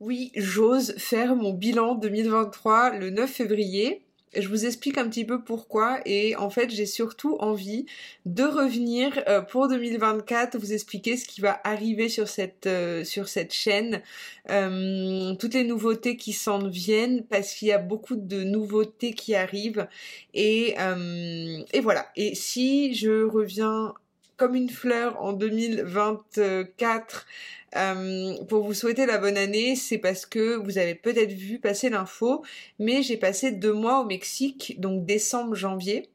Oui, j'ose faire mon bilan 2023 le 9 février. Je vous explique un petit peu pourquoi et en fait j'ai surtout envie de revenir euh, pour 2024, vous expliquer ce qui va arriver sur cette, euh, sur cette chaîne, euh, toutes les nouveautés qui s'en viennent parce qu'il y a beaucoup de nouveautés qui arrivent et, et voilà. Et si je reviens comme une fleur en 2024 euh, pour vous souhaiter la bonne année, c'est parce que vous avez peut-être vu passer l'info, mais j'ai passé deux mois au Mexique, donc décembre, janvier.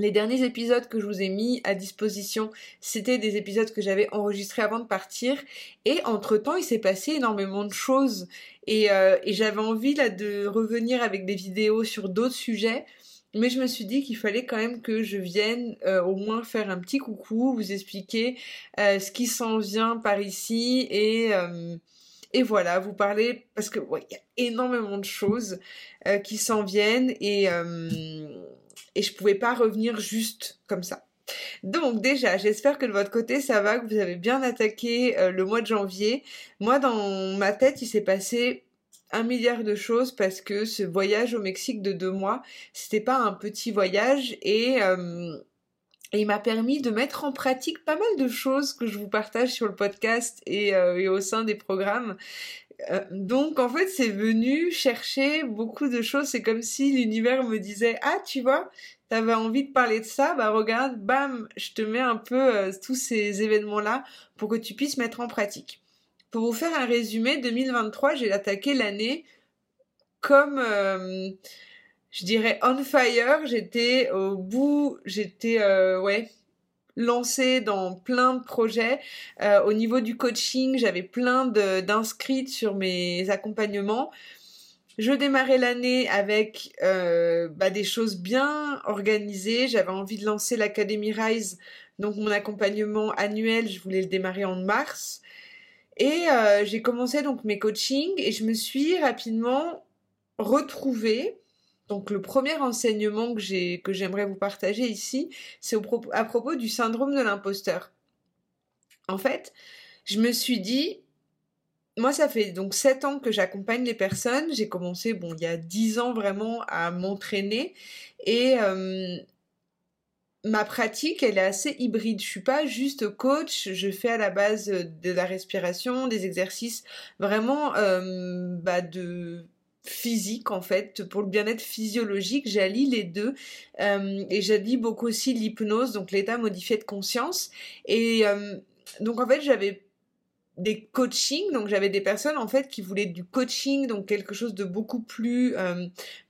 Les derniers épisodes que je vous ai mis à disposition, c'était des épisodes que j'avais enregistrés avant de partir. Et entre-temps, il s'est passé énormément de choses. Et, euh, et j'avais envie là de revenir avec des vidéos sur d'autres sujets. Mais je me suis dit qu'il fallait quand même que je vienne euh, au moins faire un petit coucou, vous expliquer euh, ce qui s'en vient par ici et, euh, et voilà, vous parler parce que il y a énormément de choses qui s'en viennent et, et je pouvais pas revenir juste comme ça. Donc déjà, j'espère que de votre côté ça va, que vous avez bien attaqué le mois de janvier. Moi dans ma tête il s'est passé milliard de choses parce que ce voyage au Mexique de deux mois, c'était pas un petit voyage et, euh, il m'a permis de mettre en pratique pas mal de choses que je vous partage sur le podcast et, euh, au sein des programmes. Euh, donc en fait c'est venu chercher beaucoup de choses, c'est comme si l'univers me disait ah tu vois t'avais envie de parler de ça, bah regarde, bam, je te mets un peu tous ces événements là pour que tu puisses mettre en pratique. Pour vous faire un résumé, 2023, j'ai attaqué l'année comme, euh, je dirais, on fire. J'étais au bout, j'étais, euh, ouais, lancée dans plein de projets. Euh, au niveau du coaching, j'avais plein d'inscrites sur mes accompagnements. Je démarrais l'année avec bah, des choses bien organisées. J'avais envie de lancer l'Académie Rise, donc mon accompagnement annuel, je voulais le démarrer en mars. Et euh, j'ai commencé donc mes coachings et je me suis rapidement retrouvée. Donc le premier enseignement que j'ai que j'aimerais vous partager ici, c'est à propos du syndrome de l'imposteur. En fait, je me suis dit moi, ça fait donc sept ans que j'accompagne les personnes. J'ai commencé, bon, il y a dix ans vraiment à m'entraîner. Et euh, ma pratique, elle est assez hybride. Je suis pas juste coach, je fais à la base de la respiration, des exercices vraiment euh, bah, de physique en fait pour le bien-être physiologique j'allie les deux euh, et j'allie beaucoup aussi l'hypnose donc l'état modifié de conscience et euh, donc en fait j'avais des coachings, donc j'avais des personnes en fait qui voulaient du coaching, donc quelque chose de beaucoup plus euh,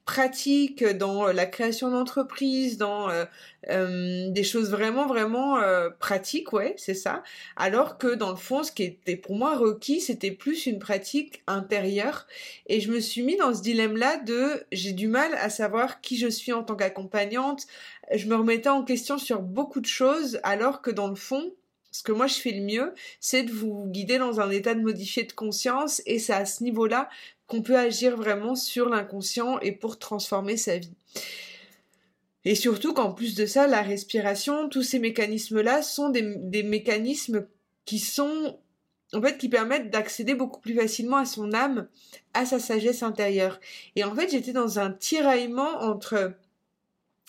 pratique dans la création d'entreprise, dans euh, euh, des choses vraiment vraiment pratiques, ouais, c'est ça. Alors que dans le fond, ce qui était pour moi requis, c'était plus une pratique intérieure. Et je me suis mis dans ce dilemme-là de j'ai du mal à savoir qui je suis en tant qu'accompagnante. Je me remettais en question sur beaucoup de choses, alors que dans le fond, ce que moi je fais le mieux, c'est de vous guider dans un état de modifié de conscience et c'est à ce niveau-là qu'on peut agir vraiment sur l'inconscient et pour transformer sa vie. Et surtout qu'en plus de ça, la respiration, tous ces mécanismes-là sont des, mécanismes qui sont en fait qui permettent d'accéder beaucoup plus facilement à son âme, à sa sagesse intérieure. Et en fait, j'étais dans un tiraillement entre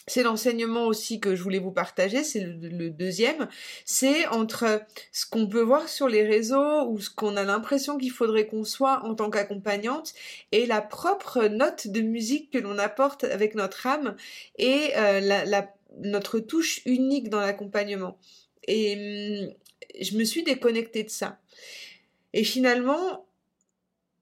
c'est l'enseignement aussi que je voulais vous partager, c'est le, deuxième, c'est entre ce qu'on peut voir sur les réseaux ou ce qu'on a l'impression qu'il faudrait qu'on soit en tant qu'accompagnante et la propre note de musique que l'on apporte avec notre âme et euh, la, notre touche unique dans l'accompagnement. Et hum, je me suis déconnectée de ça. Et finalement,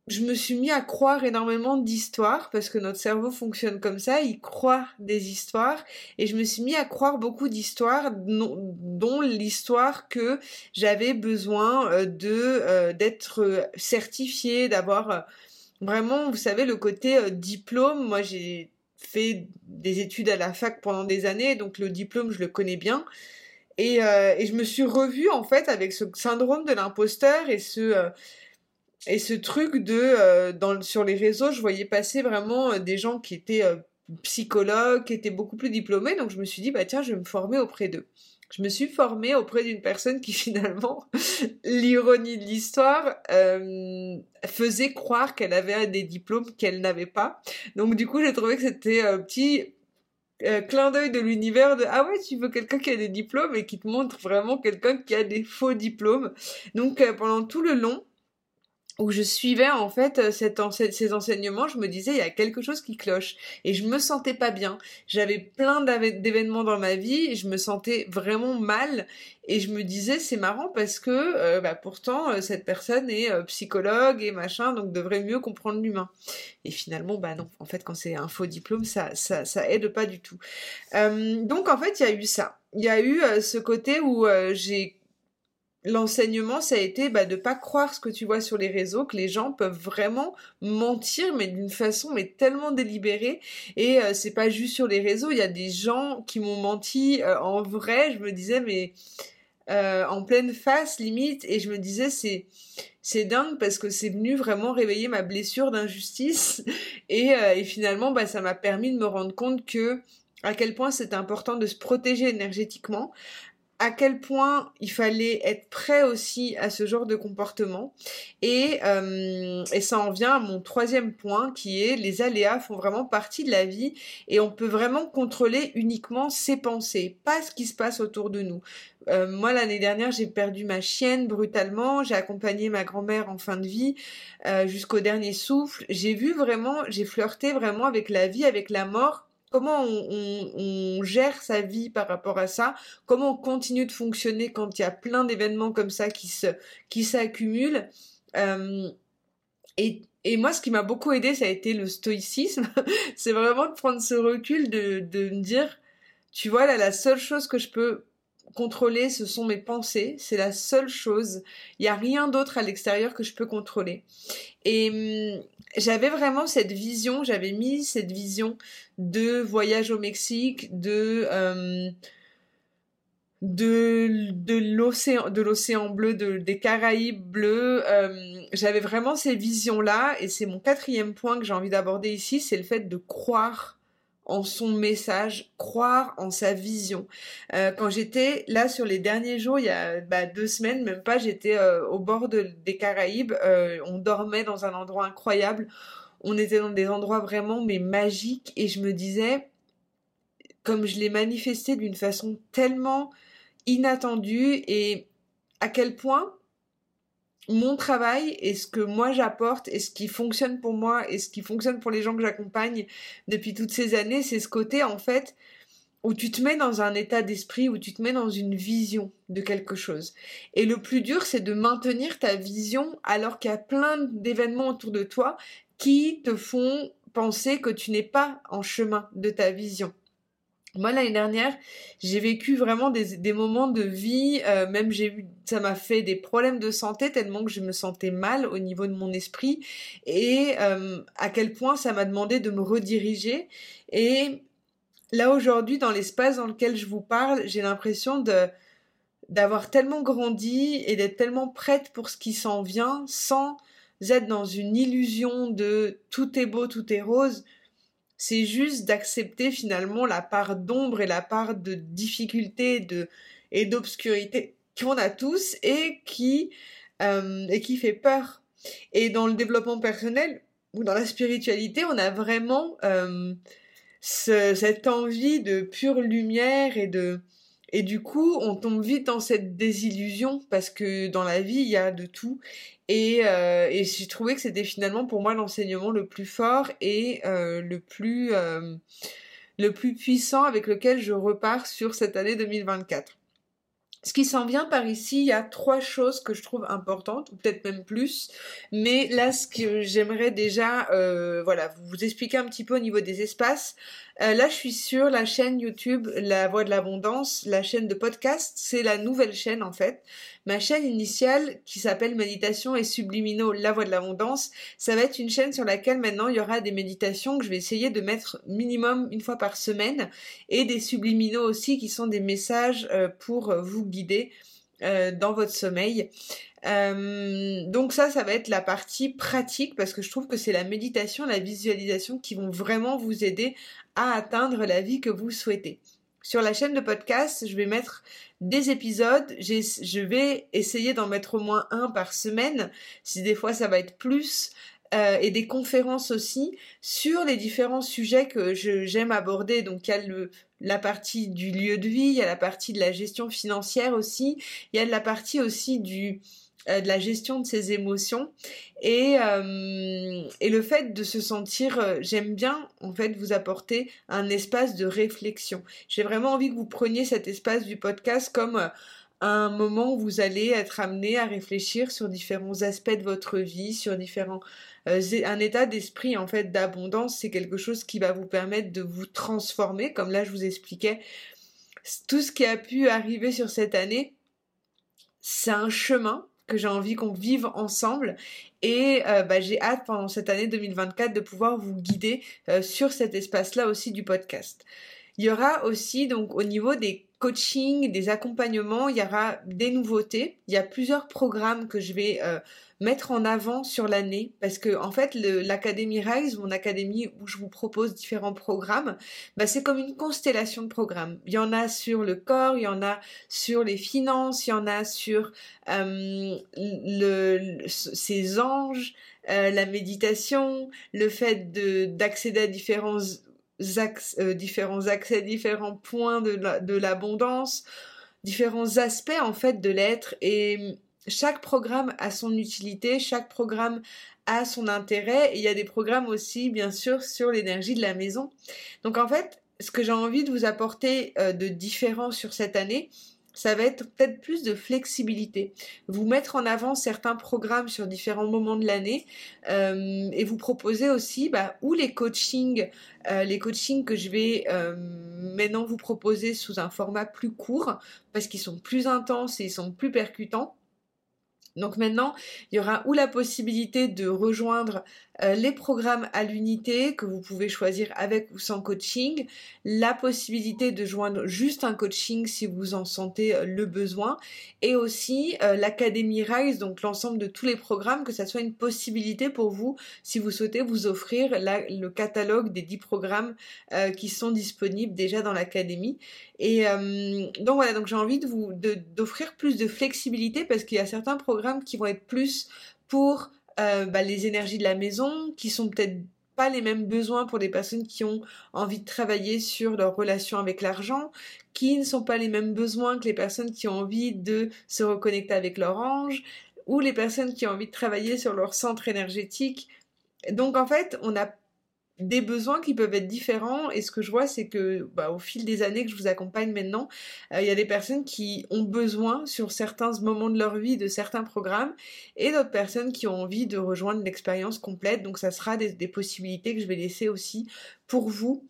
je me suis mis à croire énormément d'histoires parce que notre cerveau fonctionne comme ça, il croit des histoires et je me suis mis à croire beaucoup d'histoires dont l'histoire que j'avais besoin euh, de euh, d'être certifiée, d'avoir euh, vraiment, vous savez, le côté diplôme. Moi, j'ai fait des études à la fac pendant des années, donc le diplôme, je le connais bien. Et je me suis revue en fait avec ce syndrome de l'imposteur et ce et ce truc de euh, sur les réseaux, je voyais passer vraiment euh, des gens qui étaient euh, psychologues, qui étaient beaucoup plus diplômés, donc je me suis dit bah tiens, je vais me former auprès d'eux. je me suis formée auprès d'une personne qui finalement, l'ironie de l'histoire, faisait croire qu'elle avait des diplômes qu'elle n'avait pas. Donc du coup, j'ai trouvé que c'était un petit clin d'œil de l'univers de ah ouais tu veux quelqu'un qui a des diplômes et qui te montre vraiment quelqu'un qui a des faux diplômes donc pendant tout le long où je suivais en fait euh, ces enseignements, je me disais il y a quelque chose qui cloche et je me sentais pas bien. J'avais plein d'événements dans ma vie je me sentais vraiment mal et je me disais c'est marrant parce que euh, bah, pourtant euh, cette personne est psychologue et machin donc devrait mieux comprendre l'humain. Et finalement bah non, en fait quand c'est un faux diplôme ça ça ça aide pas du tout. donc en fait il y a eu ça. Il y a eu ce côté où j'ai l'enseignement, ça a été bah, de pas croire ce que tu vois sur les réseaux, que les gens peuvent vraiment mentir, mais d'une façon mais tellement délibérée. Et euh, c'est pas juste sur les réseaux. Il y a des gens qui m'ont menti euh, en vrai. Je me disais mais euh, en pleine face limite, et je me disais c'est c'est dingue parce que c'est venu vraiment réveiller ma blessure d'injustice. Et, finalement, bah, ça m'a permis de me rendre compte que à quel point c'est important de se protéger énergétiquement, à quel point il fallait être prêt aussi à ce genre de comportement. Et, euh, et ça en vient à mon troisième point qui est les aléas font vraiment partie de la vie et on peut vraiment contrôler uniquement ses pensées, pas ce qui se passe autour de nous. Euh, moi, l'année dernière, j'ai perdu ma chienne brutalement. J'ai accompagné ma grand-mère en fin de vie euh, jusqu'au dernier souffle. J'ai vu vraiment, j'ai flirté vraiment avec la vie, avec la mort comment on, gère sa vie par rapport à ça, comment on continue de fonctionner quand il y a plein d'événements comme ça qui se qui s'accumulent. Euh, et, et, moi, ce qui m'a beaucoup aidé, ça a été le stoïcisme. c'est vraiment de prendre ce recul, de, de me dire, tu vois, là, la seule chose que je peux contrôler, ce sont mes pensées. C'est la seule chose. Il n'y a rien d'autre à l'extérieur que je peux contrôler. Et hum, j'avais vraiment cette vision, j'avais mis cette vision de voyage au Mexique, de euh, de, de l'océan de l'océan bleu, de, des Caraïbes bleus. Euh, j'avais vraiment ces visions là, et c'est mon quatrième point que j'ai envie d'aborder ici, c'est le fait de croire en son message, croire en sa vision. Euh, quand j'étais là sur les derniers jours, il y a bah, deux semaines, même pas, j'étais euh, au bord des Caraïbes, euh, on dormait dans un endroit incroyable, on était dans des endroits vraiment mais magiques et je me disais, comme je l'ai manifesté d'une façon tellement inattendue et à quel point mon travail et ce que moi j'apporte et ce qui fonctionne pour moi et ce qui fonctionne pour les gens que j'accompagne depuis toutes ces années, c'est ce côté en fait où tu te mets dans un état d'esprit, où tu te mets dans une vision de quelque chose. Et le plus dur, c'est de maintenir ta vision alors qu'il y a plein d'événements autour de toi qui te font penser que tu n'es pas en chemin de ta vision. Moi l'année dernière, j'ai vécu vraiment des, moments de vie, euh, même j'ai eu, ça m'a fait des problèmes de santé tellement que je me sentais mal au niveau de mon esprit et euh, à quel point ça m'a demandé de me rediriger. Et là aujourd'hui, dans l'espace dans lequel je vous parle, j'ai l'impression de d'avoir tellement grandi et d'être tellement prête pour ce qui s'en vient sans être dans une illusion de tout est beau, tout est rose c'est juste d'accepter finalement la part d'ombre et la part de difficulté de, et d'obscurité qu'on a tous et qui, euh, et qui fait peur. Et dans le développement personnel ou dans la spiritualité, on a vraiment euh, cette envie de pure lumière et de, et du coup, on tombe vite dans cette désillusion parce que dans la vie, il y a de tout. Et, euh, j'ai trouvé que c'était finalement pour moi l'enseignement le plus fort et euh, le plus euh, le plus puissant avec lequel je repars sur cette année 2024. Ce qui s'en vient par ici, il y a trois choses que je trouve importantes, ou peut-être même plus. Mais là, ce que j'aimerais déjà, vous expliquer un petit peu au niveau des espaces. Euh, là, je suis sur la chaîne YouTube La Voix de l'Abondance, la chaîne de podcast. C'est la nouvelle chaîne en fait. Ma chaîne initiale, qui s'appelle Méditation et Subliminaux La Voix de l'Abondance, ça va être une chaîne sur laquelle maintenant il y aura des méditations que je vais essayer de mettre minimum une fois par semaine et des subliminaux aussi qui sont des messages euh, pour vous guider euh, dans votre sommeil. Euh, donc ça, ça va être la partie pratique parce que je trouve que c'est la méditation, la visualisation qui vont vraiment vous aider à atteindre la vie que vous souhaitez. Sur la chaîne de podcast, je vais mettre des épisodes. Je vais essayer d'en mettre au moins un par semaine. Si des fois ça va être plus. Euh, et des conférences aussi sur les différents sujets que j'aime aborder. Donc il y a le, la partie du lieu de vie, il y a la partie de la gestion financière aussi, il y a la partie aussi du euh, de la gestion de ses émotions. Et, euh, et le fait de se sentir euh, j'aime bien en fait vous apporter un espace de réflexion. J'ai vraiment envie que vous preniez cet espace du podcast comme un moment où vous allez être amené à réfléchir sur différents aspects de votre vie sur différents un état d'esprit en fait d'abondance. C'est quelque chose qui va vous permettre de vous transformer. Comme là je vous expliquais tout ce qui a pu arriver sur cette année c'est un chemin que j'ai envie qu'on vive ensemble et euh, bah, j'ai hâte pendant cette année 2024 de pouvoir vous guider euh, sur cet espace-là aussi du podcast. Il y aura aussi donc au niveau des coachings, des accompagnements, il y aura des nouveautés. Il y a plusieurs programmes que je vais euh, mettre en avant sur l'année parce que en fait l'académie Rise, mon académie où je vous propose différents programmes, bah, c'est comme une constellation de programmes. Il y en a sur le corps, il y en a sur les finances, il y en a sur euh, le, ces anges, euh, la méditation, le fait de d'accéder à différents euh, différents accès, différents points de l'abondance, différents aspects en fait de l'être et chaque programme a son utilité, chaque programme a son intérêt et il y a des programmes aussi bien sûr sur l'énergie de la maison. Donc en fait, ce que j'ai envie de vous apporter euh, de différent sur cette année, ça va être peut-être plus de flexibilité. Vous mettre en avant certains programmes sur différents moments de l'année euh, et vous proposer aussi bah, ou les coachings, euh, les coachings que je vais maintenant vous proposer sous un format plus court parce qu'ils sont plus intenses et ils sont plus percutants donc maintenant, il y aura ou la possibilité de rejoindre euh, les programmes à l'unité que vous pouvez choisir avec ou sans coaching, la possibilité de joindre juste un coaching si vous en sentez euh, le besoin, et aussi euh, l'Académie Rise, donc l'ensemble de tous les programmes, que ça soit une possibilité pour vous si vous souhaitez vous offrir le catalogue des 10 programmes qui sont disponibles déjà dans l'Académie. Et donc voilà, donc j'ai envie de vous d'offrir plus de flexibilité parce qu'il y a certains programmes qui vont être plus pour euh, bah, les énergies de la maison, qui sont peut-être pas les mêmes besoins pour des personnes qui ont envie de travailler sur leur relation avec l'argent, qui ne sont pas les mêmes besoins que les personnes qui ont envie de se reconnecter avec leur ange, ou les personnes qui ont envie de travailler sur leur centre énergétique. Donc en fait, on a des besoins qui peuvent être différents. Et ce que je vois c'est que bah, au fil des années que je vous accompagne maintenant euh, il y a des personnes qui ont besoin sur certains moments de leur vie de certains programmes et d'autres personnes qui ont envie de rejoindre l'expérience complète. Donc ça sera des, possibilités que je vais laisser aussi pour vous.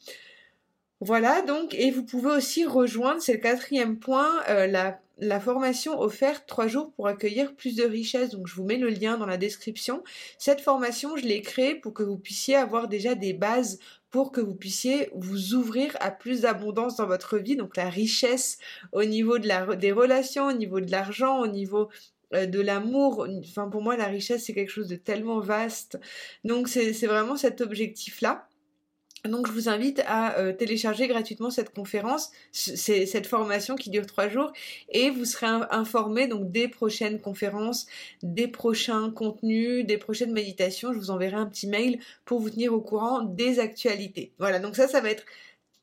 Voilà donc et vous pouvez aussi rejoindre c'est le quatrième point euh, la la formation offerte trois jours pour accueillir plus de richesses. Donc je vous mets le lien dans la description. Cette formation, je l'ai créée pour que vous puissiez avoir déjà des bases pour que vous puissiez vous ouvrir à plus d'abondance dans votre vie. Donc la richesse au niveau des relations, au niveau de l'argent, au niveau euh, de l'amour. Enfin pour moi la richesse c'est quelque chose de tellement vaste. Donc c'est vraiment cet objectif-là. Donc je vous invite à euh, télécharger gratuitement cette conférence, cette formation qui dure trois jours, et vous serez informé donc des prochaines conférences, des prochains contenus, des prochaines méditations. Je vous enverrai un petit mail pour vous tenir au courant des actualités. Voilà, donc ça, ça va être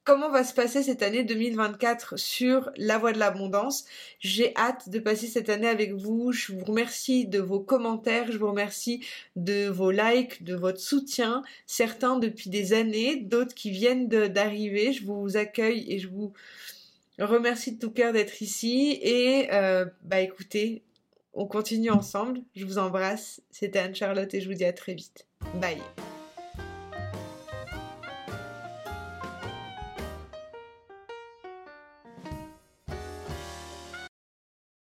comment va se passer cette année 2024 sur la voie de l'abondance? J'ai hâte de passer cette année avec vous. Je vous remercie de vos commentaires, je vous remercie de vos likes, de votre soutien. Certains depuis des années, d'autres qui viennent d'arriver. Je vous accueille et je vous remercie de tout cœur d'être ici. Et euh, bah écoutez, on continue ensemble. Je vous embrasse. C'était Anne-Charlotte et je vous dis à très vite. Bye.